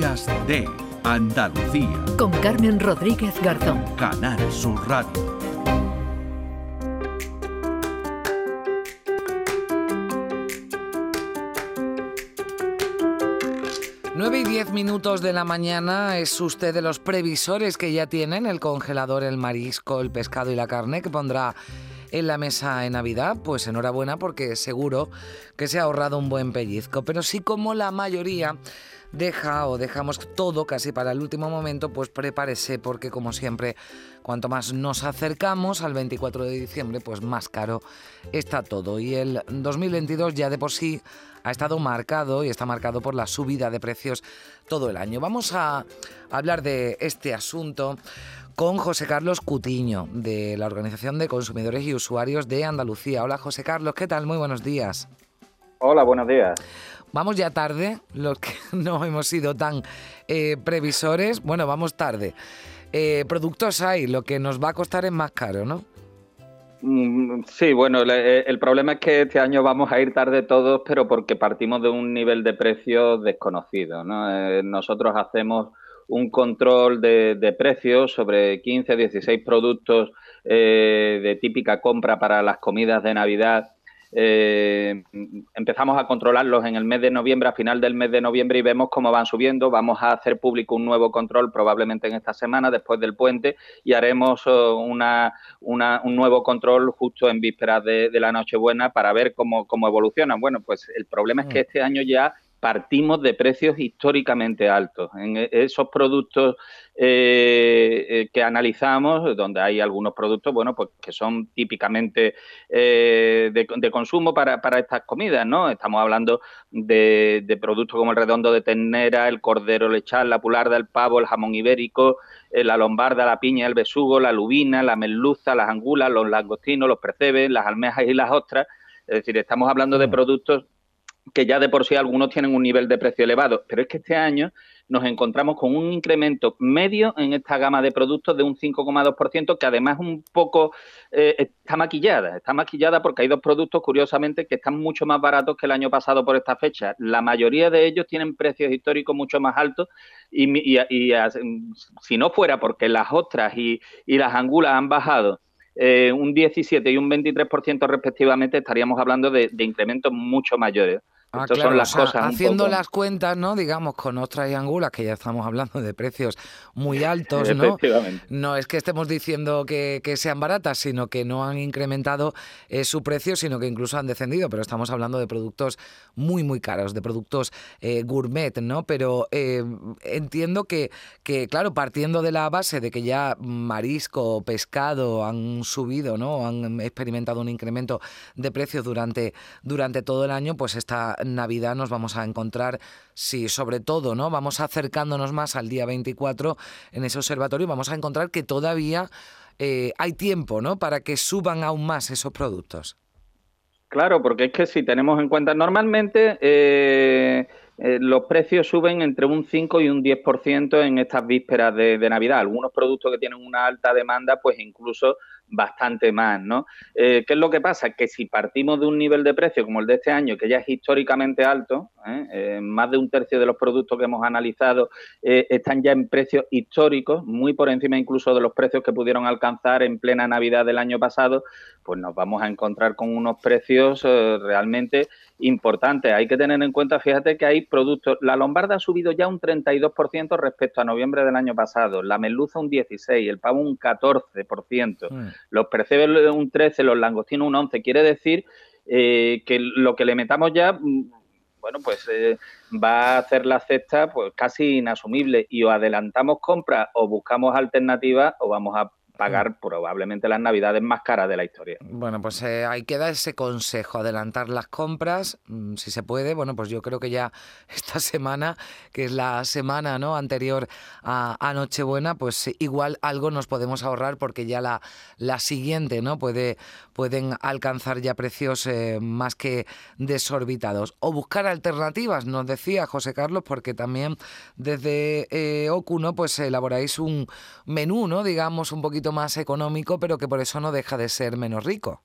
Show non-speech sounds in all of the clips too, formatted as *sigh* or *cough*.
Días de Andalucía. Con Carmen Rodríguez Garzón. Canal Sur Radio. Nueve y diez minutos de la mañana es usted de los previsores que ya tienen el congelador, el marisco, el pescado y la carne que pondrá en la mesa en Navidad, pues enhorabuena porque seguro que se ha ahorrado un buen pellizco. Pero sí como la mayoría deja o dejamos todo casi para el último momento, pues prepárese porque como siempre, cuanto más nos acercamos al 24 de diciembre, pues más caro está todo. Y el 2022 ya de por sí ha estado marcado y está marcado por la subida de precios todo el año. Vamos a hablar de este asunto con José Carlos Cutiño, de la Organización de Consumidores y Usuarios de Andalucía. Hola José Carlos, ¿qué tal? Muy buenos días. Hola, buenos días. Vamos ya tarde, los que *laughs* no hemos sido tan eh, previsores. Bueno, vamos tarde. Eh, productos hay, lo que nos va a costar es más caro, ¿no? Mm, sí, bueno, eh, el problema es que este año vamos a ir tarde todos, pero porque partimos de un nivel de precios desconocido. ¿no? nosotros hacemos un control de, de precios sobre 15, 16 productos de típica compra para las comidas de Navidad eh, empezamos a controlarlos en el mes de noviembre, a final del mes de noviembre, y vemos cómo van subiendo. Vamos a hacer público un nuevo control probablemente en esta semana, después del puente, y haremos oh, una, un nuevo control justo en vísperas de, la Nochebuena para ver cómo, cómo evolucionan. Bueno, pues el problema es que mm. este año ya partimos de precios históricamente altos. En e, esos productos eh, eh, que analizamos, donde hay algunos productos, bueno, pues que son típicamente eh, de, consumo para, estas comidas, ¿no? Estamos hablando de, productos como el redondo de ternera, el cordero lechal, la pularda, el pavo, el jamón ibérico, la lombarda, la piña, el besugo, la lubina, la merluza, las angulas, los langostinos, los percebes, las almejas y las ostras. Es decir, estamos hablando de mm. productos que ya de por sí algunos tienen un nivel de precio elevado, pero es que este año nos encontramos con un incremento medio en esta gama de productos de un 5,2%, que además un poco eh, está maquillada. Está maquillada porque hay dos productos, curiosamente, que están mucho más baratos que el año pasado por esta fecha. La mayoría de ellos tienen precios históricos mucho más altos y, si no fuera porque las ostras y, las angulas han bajado eh, un 17 y un 23% respectivamente, estaríamos hablando de incrementos mucho mayores. Ah, claro, las cosas haciendo las cuentas, ¿no? Digamos, con ostras y angulas, que ya estamos hablando de precios muy *laughs* altos, ¿no? No es que estemos diciendo que, sean baratas, sino que no han incrementado eh, su precio, sino que incluso han descendido, pero estamos hablando de productos muy, muy caros, de productos eh, gourmet, ¿no? Pero eh, entiendo que, que, claro, partiendo de la base de que ya marisco, pescado han subido, ¿no? Han experimentado un incremento de precios durante, durante todo el año, pues está Navidad nos vamos a encontrar, sí, sobre todo, ¿no? Vamos acercándonos más al día 24 en ese observatorio, vamos a encontrar que todavía eh, hay tiempo, ¿no? Para que suban aún más esos productos. Claro, porque es que si tenemos en cuenta, normalmente eh, eh, los precios suben entre un 5 y un 10% en estas vísperas de, de, Navidad. Algunos productos que tienen una alta demanda, pues incluso bastante más, ¿no? Eh, ¿Qué es lo que pasa? Que si partimos de un nivel de precio como el de este año, que ya es históricamente alto, ¿eh? Eh, más de un tercio de los productos que hemos analizado están ya en precios históricos, muy por encima incluso de los precios que pudieron alcanzar en plena Navidad del año pasado, pues nos vamos a encontrar con unos precios realmente importantes. Hay que tener en cuenta, fíjate que hay productos, la lombarda ha subido ya un 32% respecto a noviembre del año pasado, la merluza un 16%, el pavo un 14% los percebes un 13, los langostinos un 11. Quiere decir eh, que lo que le metamos ya, mm, bueno, pues eh, va a hacer la cesta pues casi inasumible y o adelantamos compras o buscamos alternativas o vamos a pagar probablemente las navidades más caras de la historia. Bueno, pues eh, ahí queda ese consejo, adelantar las compras, mm, si se puede. Bueno, pues yo creo que ya *laughs* esta semana, que es la semana ¿no? anterior a, Nochebuena, pues igual algo nos podemos ahorrar porque ya la, la siguiente no puede, pueden alcanzar ya precios eh, más que desorbitados. O buscar alternativas, nos decía José Carlos, porque también desde eh, OCU pues elaboráis un menú, ¿no? digamos, un poquito más económico, pero que por eso no deja de ser menos rico.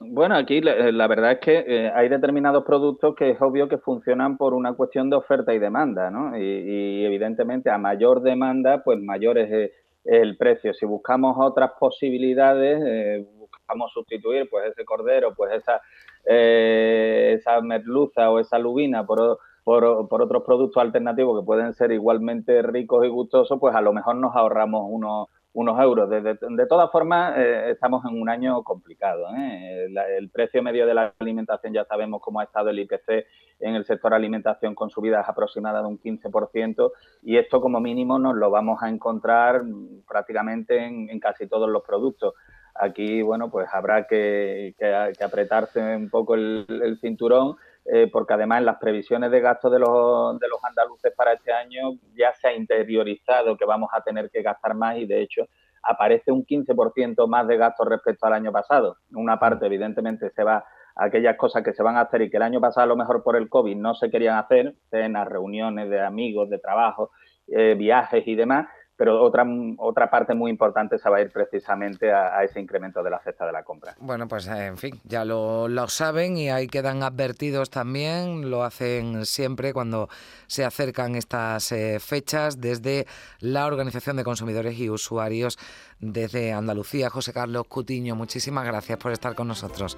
Bueno, aquí la, verdad es que eh, hay determinados productos que es obvio que funcionan por una cuestión de oferta y demanda, ¿no? Y, evidentemente a mayor demanda, pues mayor es el precio. Si buscamos otras posibilidades, eh, buscamos sustituir pues ese cordero, pues esa, eh, esa merluza o esa lubina por, por, por, otros productos alternativos que pueden ser igualmente ricos y gustosos, pues a lo mejor nos ahorramos unos unos euros. De, de, todas formas, eh, estamos en un año complicado. ¿eh? el precio medio de la alimentación ya sabemos cómo ha estado el IPC en el sector alimentación con subidas aproximadas de un 15% y esto como mínimo nos lo vamos a encontrar prácticamente en, casi todos los productos. Aquí, bueno, pues habrá que, apretarse un poco el cinturón eh, porque además en las previsiones de gasto de los, de los andaluces para este año ya se ha interiorizado que vamos a tener que gastar más y de hecho aparece un 15% más de gasto respecto al año pasado. Una parte evidentemente se va a aquellas cosas que se van a hacer y que el año pasado a lo mejor por el COVID no se querían hacer, cenas, reuniones de amigos, de trabajo, eh, viajes y demás, pero otra, otra parte muy importante se va a ir precisamente a, ese incremento de la cesta de la compra. Bueno, pues en fin, ya lo, lo, saben y ahí quedan advertidos también, lo hacen siempre cuando se acercan estas eh, fechas desde la Organización de Consumidores y Usuarios desde Andalucía. José Carlos Cutiño, muchísimas gracias por estar con nosotros.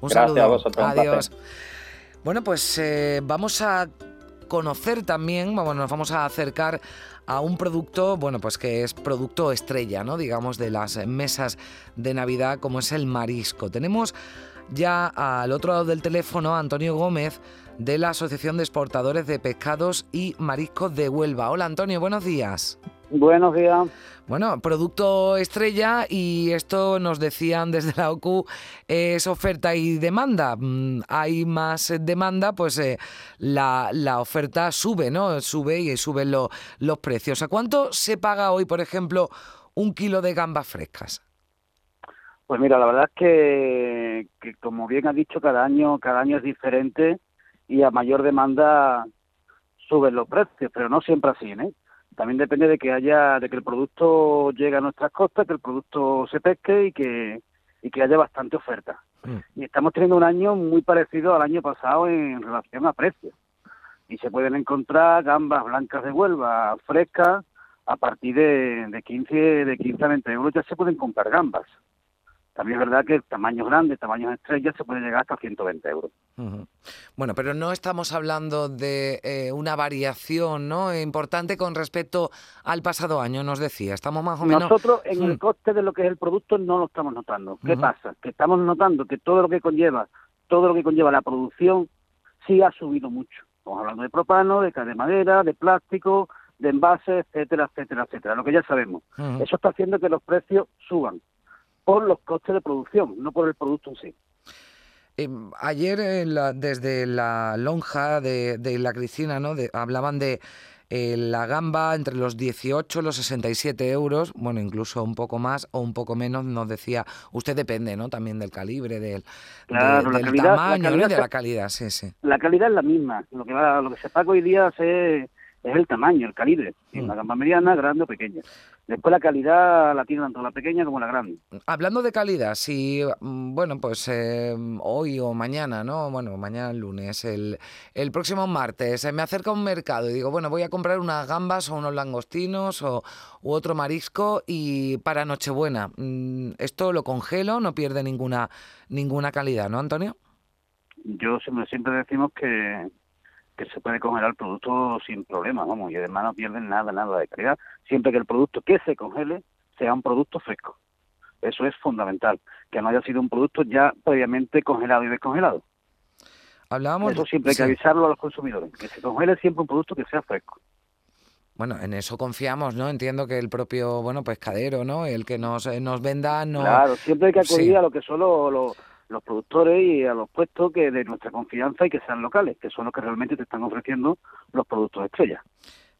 Un saludo. A vosotros, Adiós. Bueno, pues eh, vamos a conocer también, bueno, nos vamos a acercar a un producto, bueno, pues que es producto estrella, ¿no? Digamos, de las mesas de Navidad, como es el marisco. Tenemos ya al otro lado del teléfono a Antonio Gómez de la Asociación de Exportadores de Pescados y Mariscos de Huelva. Hola Antonio, buenos días. Buenos días. Bueno, producto estrella y esto nos decían desde la OCU es oferta y demanda. Mm, hay más demanda, pues eh, la, oferta sube, ¿no? Sube y suben los precios. ¿A cuánto se paga hoy, por ejemplo, un kilo de gambas frescas? Pues mira, la verdad es que, que como bien ha dicho, cada año, cada año es diferente y a mayor demanda suben los precios, pero no siempre así, ¿eh? También depende de que haya de que el producto llegue a nuestras costas que el producto se pesque y que y que haya bastante oferta. Mm. y estamos teniendo un año muy parecido al año pasado en relación a precios. Y se pueden encontrar gambas blancas de Huelva frescas a partir de, de 15 de 15 a 20 euros ya se pueden comprar gambas también es verdad que tamaños grandes, tamaños estrellas, se puede llegar hasta 120 euros. Bueno, pero no estamos hablando de eh, una variación ¿no? importante con respecto al pasado año, nos decía. Estamos más o menos... Nosotros en el coste de lo que es el producto no lo estamos notando. ¿Qué pasa? Que estamos notando que todo lo que conlleva, todo lo que conlleva la producción, sí ha subido mucho. Estamos hablando de propano, de, de madera, de plástico, de envases, etcétera, etcétera, etcétera. Lo que ya sabemos. Eso está haciendo que los precios suban por los costes de producción, no por el producto en sí. Em, ayer desde la lonja de, la Cristina ¿no? hablaban de eh, la gamba entre los 18 y los 67 euros, bueno, incluso un poco más o un poco menos, nos decía, usted depende ¿no? también del calibre, del, tamaño, de la calidad, sí, sí. La calidad es la misma, lo que, va, lo que se paga hoy día es es el tamaño, el calibre. Una mm. gamba mediana, grande o pequeña. Después la calidad la tiene tanto la pequeña como la grande. Hablando de calidad, si, mm, bueno, pues eh, hoy o mañana, ¿no? Bueno, mañana lunes, el, el próximo martes, me acerca a un mercado y digo, bueno, voy a comprar unas gambas o unos langostinos o u otro marisco y para Nochebuena. Mm, esto lo congelo, no pierde ninguna, ninguna calidad, ¿no, Antonio? Yo siempre, siempre decimos que, que se puede congelar el producto sin problema, vamos, y además no pierden nada, nada de calidad, siempre que el producto que se congele sea un producto fresco. Eso es fundamental, que no haya sido un producto ya previamente congelado y descongelado. Hablábamos eso siempre hay que avisarlo a los consumidores, que se congele siempre un producto que sea fresco. Bueno, en eso confiamos, ¿no? Entiendo que el propio, bueno, pescadero, ¿no? El que nos, eh, nos venda, no... Claro, siempre hay que acudir a lo que son los los productores y a los puestos que de nuestra confianza y que sean locales, que son los que realmente te están ofreciendo los productos estrella.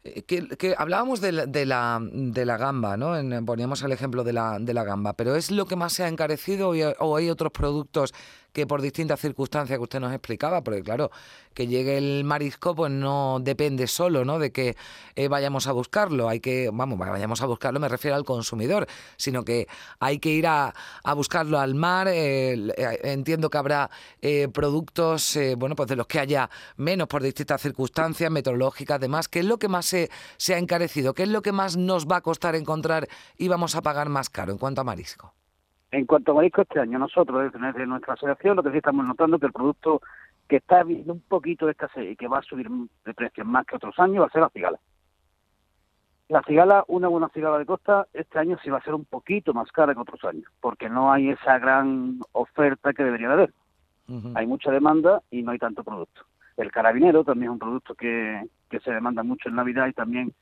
Eh, que, hablábamos de la, de la gamba, ¿no? poníamos el ejemplo de la, de la gamba, pero ¿es lo que más se ha encarecido o hay otros productos que por distintas circunstancias que usted nos explicaba, porque claro, que llegue el marisco pues no depende solo ¿no? de que eh, vayamos a buscarlo, hay que, vamos, vayamos a buscarlo, me refiero al consumidor, sino que hay que ir a, buscarlo al mar, eh, eh, entiendo que habrá productos, bueno, pues de los que haya menos por distintas circunstancias meteorológicas, demás, ¿qué es lo que más se, se ha encarecido? ¿Qué es lo que más nos va a costar encontrar y vamos a pagar más caro en cuanto a marisco? En cuanto a marisco, este año nosotros, desde nuestra asociación, lo que sí estamos notando es que el producto que está habiendo un poquito de escasez y que va a subir de precio más que otros años va a ser la cigala. La cigala, una buena cigala de costa, este año sí va a ser un poquito más cara que otros años, porque no hay esa gran oferta que debería de haber. Hay mucha demanda y no hay tanto producto. El carabinero también es un producto que, que se demanda mucho en Navidad y también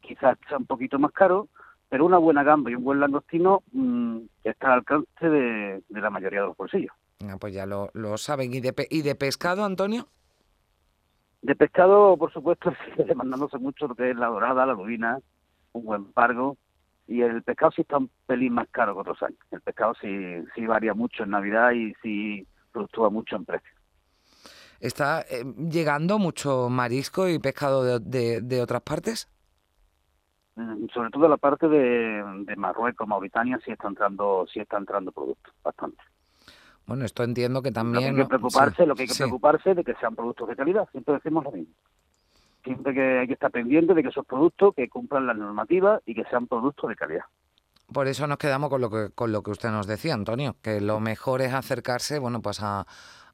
quizás sea un poquito más caro, pero una buena gamba y un buen langostino mm, está al alcance de, la mayoría de los bolsillos. Ah, pues ya lo, saben. ¿Y de, ¿Y de pescado, Antonio? De pescado, por supuesto, *laughs* sigue demandándose mucho lo que es la dorada, la lubina, un buen pargo. Y el pescado sí está un pelín más caro que otros años. El pescado sí, sí varía mucho en Navidad y sí fluctúa mucho en precio. ¿Está eh, llegando mucho marisco y pescado de, de otras partes? Mm, sobre todo la parte de, Marruecos, Mauritania, sí está entrando, sí está entrando productos, bastante. Bueno, esto entiendo que también... Lo que hay que preocuparse, lo que hay que preocuparse de que sean productos de calidad, siempre decimos lo mismo. Siempre que hay que estar pendiente de que esos productos que cumplan las normativas y que sean productos de calidad. Por eso nos quedamos con lo que con lo que usted nos decía, Antonio, que lo mejor es acercarse, bueno, pues a,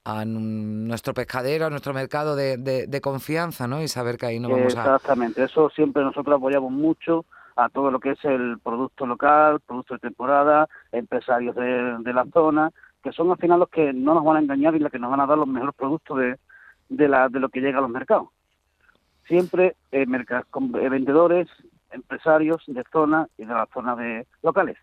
a nuestro pescadero, a nuestro mercado de, de, confianza, ¿no? Y saber que ahí no vamos a... Exactamente, eso siempre nosotros apoyamos mucho a todo lo que es el producto local, producto de temporada, empresarios de, de la zona, que son al final los que no nos van a engañar y los que nos van a dar los mejores productos de, de, la, de lo que llega a los mercados. Siempre eh, eh vendedores, empresarios de zona y de la zona de locales.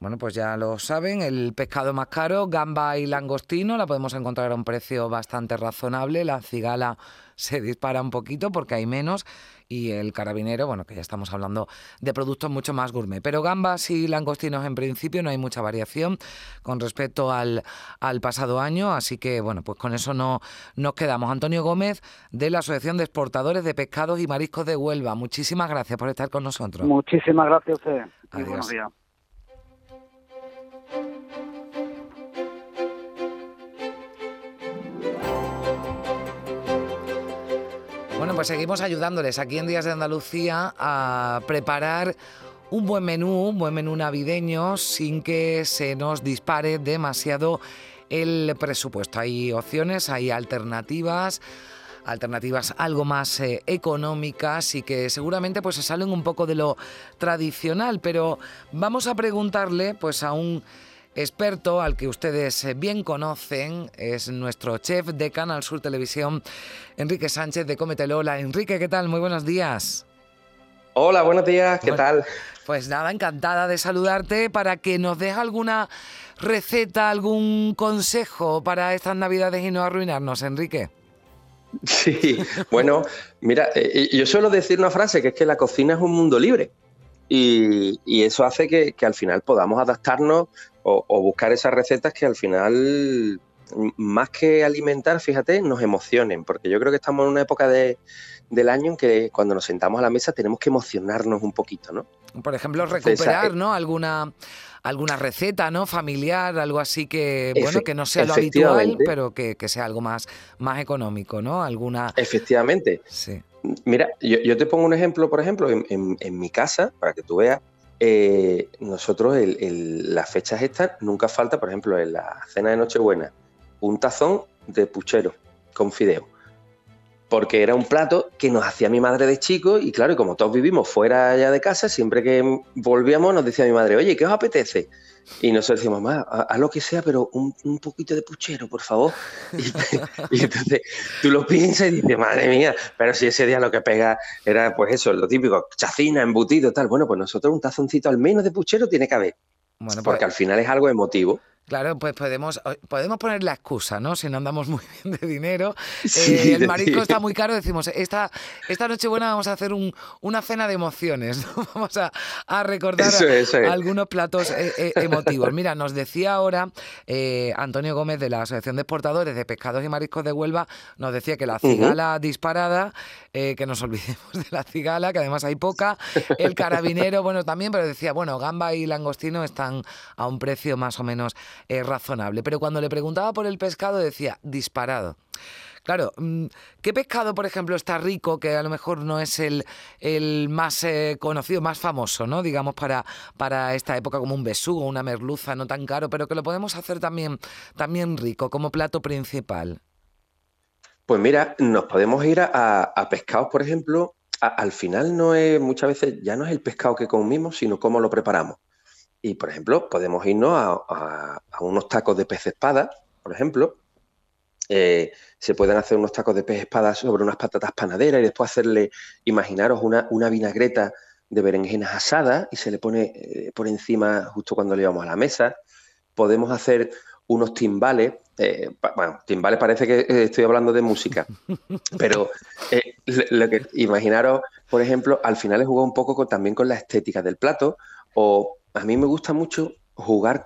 Bueno, pues ya lo saben, el pescado más caro, gamba y langostino, la podemos encontrar a un precio bastante razonable. La cigala se dispara un poquito porque hay menos y el carabinero, bueno, que ya estamos hablando de productos mucho más gourmet. Pero gambas y langostinos en principio no hay mucha variación con respecto al, al pasado año, así que bueno, pues con eso no nos quedamos. Antonio Gómez de la Asociación de Exportadores de Pescados y Mariscos de Huelva, muchísimas gracias por estar con nosotros. Muchísimas gracias a usted. buenos días. Bueno, pues seguimos ayudándoles aquí en Días de Andalucía a preparar un buen menú, un buen menú navideño sin que se nos dispare demasiado el presupuesto. Hay opciones, hay alternativas alternativas algo más eh, económicas y que seguramente pues se salen un poco de lo tradicional, pero vamos a preguntarle pues a un experto al que ustedes eh, bien conocen, es nuestro chef de Canal Sur Televisión, Enrique Sánchez de Cometelola. Enrique, ¿qué tal? Muy buenos días. Hola, buenos días, ¿qué tal? Pues nada, encantada de saludarte para que nos deje alguna receta, algún consejo para estas navidades y no arruinarnos, Enrique. Sí, bueno, mira, eh, yo suelo decir una frase que es que la cocina es un mundo libre. Y, eso hace que, al final podamos adaptarnos o, buscar esas recetas que al final, más que alimentar, fíjate, nos emocionen, porque yo creo que estamos en una época de, del año en que cuando nos sentamos a la mesa tenemos que emocionarnos un poquito, ¿no? Por ejemplo, recuperar, ¿no? Alguna alguna receta, ¿no? Familiar, algo así que, bueno, que no sea lo habitual, pero que, sea algo más, más económico, ¿no? Alguna. Efectivamente. Sí. Mira, yo, te pongo un ejemplo, por ejemplo, en, mi casa, para que tú veas, eh, nosotros las fechas estas nunca falta, por ejemplo, en la cena de Nochebuena, un tazón de puchero con fideo. Porque era un plato que nos hacía mi madre de chico y claro, como todos vivimos fuera ya de casa, siempre que volvíamos nos decía mi madre, oye, ¿qué os apetece? Y nosotros decíamos, mamá, haz lo que sea, pero un, poquito de puchero, por favor. *laughs* Y, entonces tú lo piensas y dices, madre mía, pero si ese día lo que pega era, pues eso, lo típico, chacina, embutido, tal. Bueno, pues nosotros un tazoncito al menos de puchero tiene que haber. Bueno, porque pues al final es algo emotivo. Claro, pues podemos, podemos poner la excusa, ¿no? Si no andamos muy *laughs* bien de dinero. *laughs* Eh, el marisco está muy caro, decimos, esta, esta noche buena vamos a hacer un, una cena de emociones, *laughs* Vamos a, recordar algunos platos eh, eh, emotivos. Mira, nos decía ahora Antonio Gómez de la Asociación de Exportadores de Pescados y Mariscos de Huelva, nos decía que la cigala disparada, que nos olvidemos de la cigala, que además hay poca, el carabinero, bueno, también, pero decía, bueno, gamba y langostino están a un precio más o menos razonable. Pero cuando le preguntaba por el pescado decía disparado. Claro, mm, ¿qué pescado, por ejemplo, está rico, que a lo mejor no es el, el más eh, conocido, más famoso, ¿no? Digamos, para, para esta época, como un besugo, una merluza, no tan caro, pero que lo podemos hacer también, también rico, como plato principal? Pues mira, nos podemos ir a, pescados, por ejemplo, al final no es, muchas veces ya no es el pescado que comimos, sino cómo lo preparamos. Y, por ejemplo, podemos irnos a, unos tacos de pez espada, por ejemplo. Eh, se pueden hacer unos tacos de pez espada sobre unas patatas panaderas y después hacerle, imaginaros, una, una vinagreta de berenjenas asadas y se le pone eh, por encima justo cuando le vamos a la mesa. Podemos hacer unos timbales. Eh, bueno, timbales parece que estoy hablando de música, *laughs* pero lo que imaginaros, por ejemplo, al final he jugado un poco también con la estética del plato o a mí me gusta mucho jugar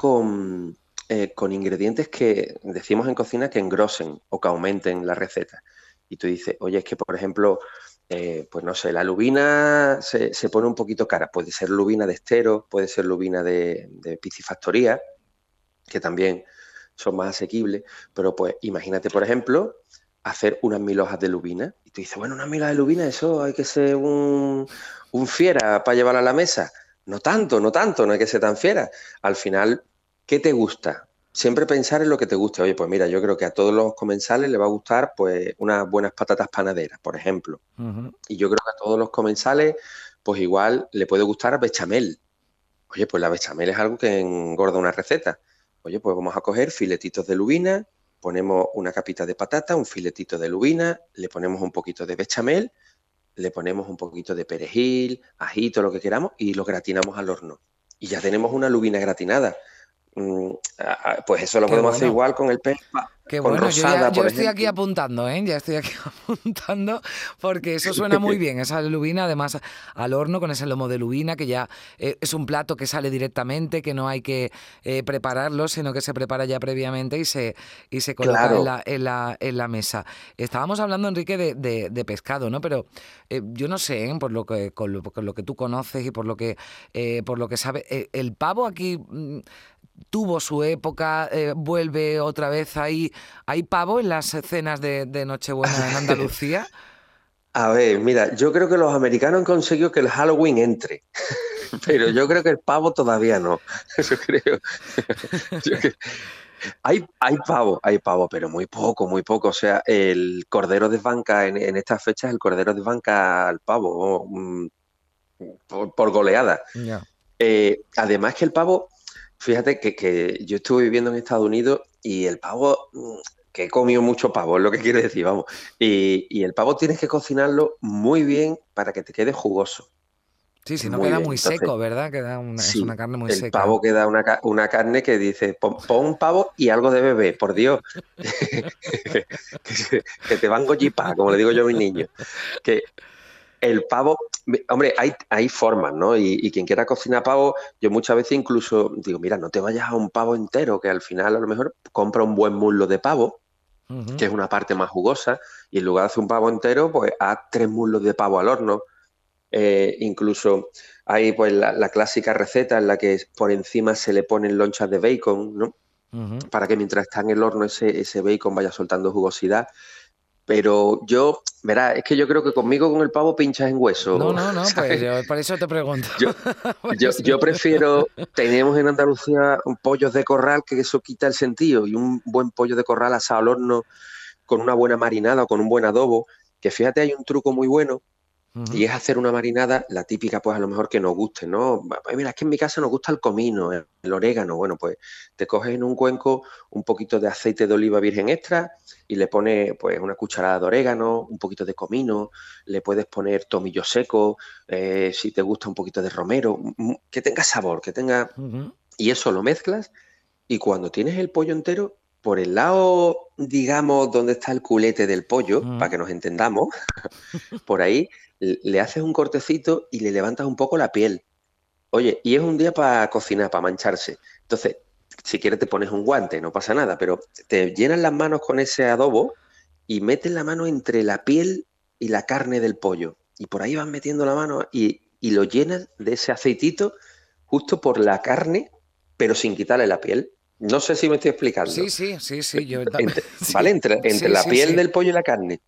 eh, con, ingredientes que decimos en cocina que engrosen o que aumenten la receta. Y tú dices, oye, es que por ejemplo, eh, pues no sé, la lubina se, pone un poquito cara. Puede ser lubina de estero, puede ser lubina de, de piscifactoría, que también son más asequibles. Pero pues imagínate, por ejemplo, hacer unas mil hojas de lubina. Y tú dices, bueno, unas mil hojas de lubina, eso hay que ser un, un fiera para llevar a la mesa. No tanto, no tanto, no hay que ser tan fiera. Al final, ¿qué te gusta? Siempre pensar en lo que te guste. Oye, pues mira, yo creo que a todos los comensales les va a gustar pues unas buenas patatas panaderas, por ejemplo. Y yo creo que a todos los comensales, pues igual le puede gustar bechamel. Oye, pues la bechamel es algo que engorda una receta. Oye, pues vamos a coger filetitos de lubina, ponemos una capita de patata, un filetito de lubina, le ponemos un poquito de bechamel le ponemos un poquito de perejil, ajito, lo que queramos, y lo gratinamos al horno. Y ya tenemos una lubina gratinada. Mm, pues eso lo podemos hacer igual con el pez Qué bueno, yo, yo estoy aquí apuntando, ¿eh? Ya estoy aquí *laughs* apuntando, porque eso *laughs* suena muy bien, esa lubina, además al horno con ese lomo de lubina, que ya eh, es un plato que sale directamente, que no hay que eh, prepararlo, sino que se prepara ya previamente y se, y se coloca en, la, en, la, en, la, mesa. Estábamos hablando, Enrique, de, de, pescado, ¿no? Pero eh, yo no sé, por, lo que, con lo, lo, que tú conoces y por lo que, por lo que sabes, el pavo aquí mm, tuvo su época, vuelve otra vez ahí ¿Hay pavo en las escenas de, Nochebuena en Andalucía? *laughs* A ver, mira, yo creo que los americanos han conseguido que el Halloween entre, *laughs* pero yo creo que el pavo todavía no. *laughs* Eso creo. Hay, hay pavo, hay pavo, pero muy poco, muy poco. O sea, el cordero desbanca en, en estas fechas, el cordero desbanca al pavo mm, por, goleada. Eh, además que el pavo, fíjate que, que, yo estuve viviendo en Estados Unidos y el pavo, que he comido mucho pavo, es lo que quiero decir, vamos. Y, el pavo tienes que cocinarlo muy bien para que te quede jugoso. Sí, si no queda muy seco, ¿verdad? Queda una, es una carne muy seca. El pavo queda una, carne que dice, pon, un pavo y algo de bebé, por Dios. *laughs* que, te van gollipar, como le digo yo a mis niños. Que el pavo, hombre, hay, hay formas, ¿no? Y, quien quiera cocinar pavo, yo muchas veces incluso digo, mira, no te vayas a un pavo entero, que al final a lo mejor compra un buen muslo de pavo, que es una parte más jugosa, y en lugar de hacer un pavo entero, pues haz tres muslos de pavo al horno. Eh, incluso hay pues la, clásica receta en la que por encima se le ponen lonchas de bacon, ¿no? Para que mientras está en el horno ese, ese bacon vaya soltando jugosidad. Pero yo, verá, es que yo creo que conmigo con el pavo pinchas en hueso. No, no, no, pues yo, por eso te pregunto. Yo, *laughs* prefiero, *laughs* tenemos en Andalucía un pollos de corral, que eso quita el sentido, y un buen pollo de corral asado al horno con una buena marinada o con un buen adobo, que fíjate, hay un truco muy bueno, y es hacer una marinada, la típica, pues a lo mejor que nos guste, ¿no? Mira, es que en mi casa nos gusta el comino, el orégano. Bueno, pues te coges en un cuenco un poquito de aceite de oliva virgen extra y le pones pues una cucharada de orégano, un poquito de comino, le puedes poner tomillo seco, eh, si te gusta un poquito de romero, que tenga sabor, que tenga... Y eso lo mezclas y cuando tienes el pollo entero, por el lado, digamos, donde está el culete del pollo, para que nos entendamos, *laughs* por ahí le haces un cortecito y le levantas un poco la piel. Oye, y es un día para cocinar, para mancharse. Entonces, si quieres te pones un guante, no pasa nada, pero te llenas las manos con ese adobo y metes la mano entre la piel y la carne del pollo. Y por ahí vas metiendo la mano y, lo llenas de ese aceitito justo por la carne, pero sin quitarle la piel. No sé si me estoy explicando. Sí, sí, sí, sí. Yo *laughs* ¿Vale? Entre, *laughs* entre la piel del pollo y la carne.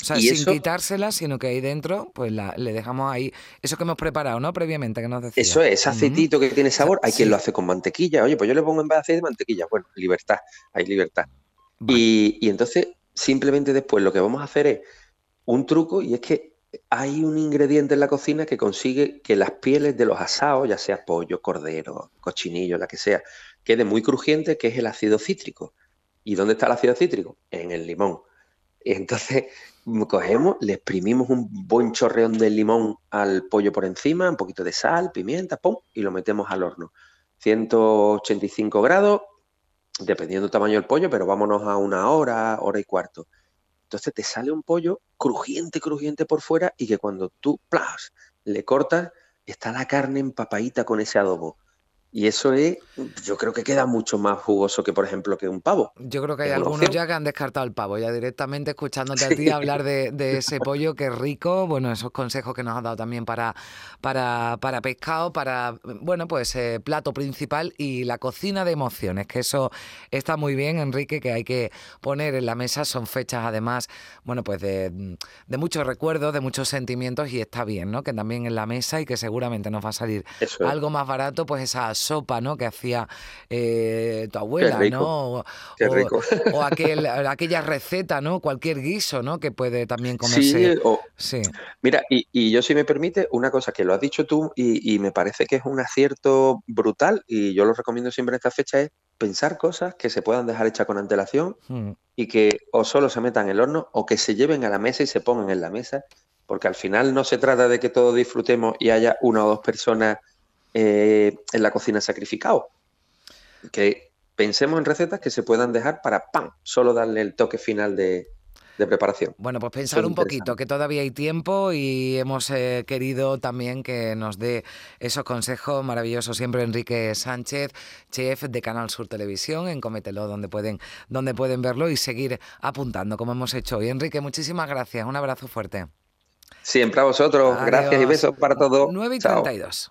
O sea, sin quitársela, sino que ahí dentro, pues le dejamos ahí eso que hemos preparado, ¿no? Previamente, que nos decía. Eso es, ese aceitito que tiene sabor. Hay quien lo hace con mantequilla. Oye, pues yo le pongo en vez de aceite mantequilla. Bueno, libertad, hay libertad. Y, y entonces, simplemente después lo que vamos a hacer es un truco y es que hay un ingrediente en la cocina que consigue que las pieles de los asados, ya sea pollo, cordero, cochinillo, la que sea, quede muy crujiente, que es el ácido cítrico. ¿Y dónde está el ácido cítrico? En el limón. Entonces, cogemos, le exprimimos un buen chorreón de limón al pollo por encima, un poquito de sal, pimienta, pum, y lo metemos al horno. 185 grados, dependiendo del tamaño del pollo, pero vámonos a una hora, hora y cuarto. Entonces te sale un pollo crujiente, crujiente por fuera y que cuando tú plas, le cortas, está la carne empapadita con ese adobo. Y eso es, yo creo que queda mucho más jugoso que, por ejemplo, que un pavo. Yo creo que hay algunos ya que han descartado el pavo, ya directamente escuchándote a ti hablar de, ese pollo que es rico, bueno, esos consejos que nos has dado también para, para, para pescado, para, bueno, pues eh, plato principal y la cocina de emociones, que eso está muy bien, Enrique, que hay que poner en la mesa, son fechas además, bueno, pues de, de muchos recuerdos, de muchos sentimientos y está bien, ¿no? Que también en la mesa y que seguramente nos va a salir algo más barato, pues esa sopa, ¿no? Que hacía eh, tu abuela, ¿no? Qué rico. O, *laughs* aquel, aquella receta, ¿no? Cualquier guiso, ¿no? Que puede también comerse. Sí, Mira, y, yo si me permite, una cosa que lo has dicho tú y, me parece que es un acierto brutal y yo lo recomiendo siempre en esta fecha es pensar cosas que se puedan dejar hechas con antelación hmm. y que o solo se metan en el horno o que se lleven a la mesa y se pongan en la mesa, porque al final no se trata de que todos disfrutemos y haya una o dos personas eh, en la cocina sacrificado. Que pensemos en recetas que se puedan dejar para ¡pam! Solo darle el toque final de, preparación. Bueno, pues pensar un poquito, que todavía hay tiempo y hemos eh, querido también que nos dé esos consejos maravillosos siempre Enrique Sánchez, chef de Canal Sur Televisión, en Comételo, donde pueden, donde pueden verlo y seguir apuntando como hemos hecho hoy. Enrique, muchísimas gracias, un abrazo fuerte. Siempre a vosotros, gracias y besos para todos. 9 y 32.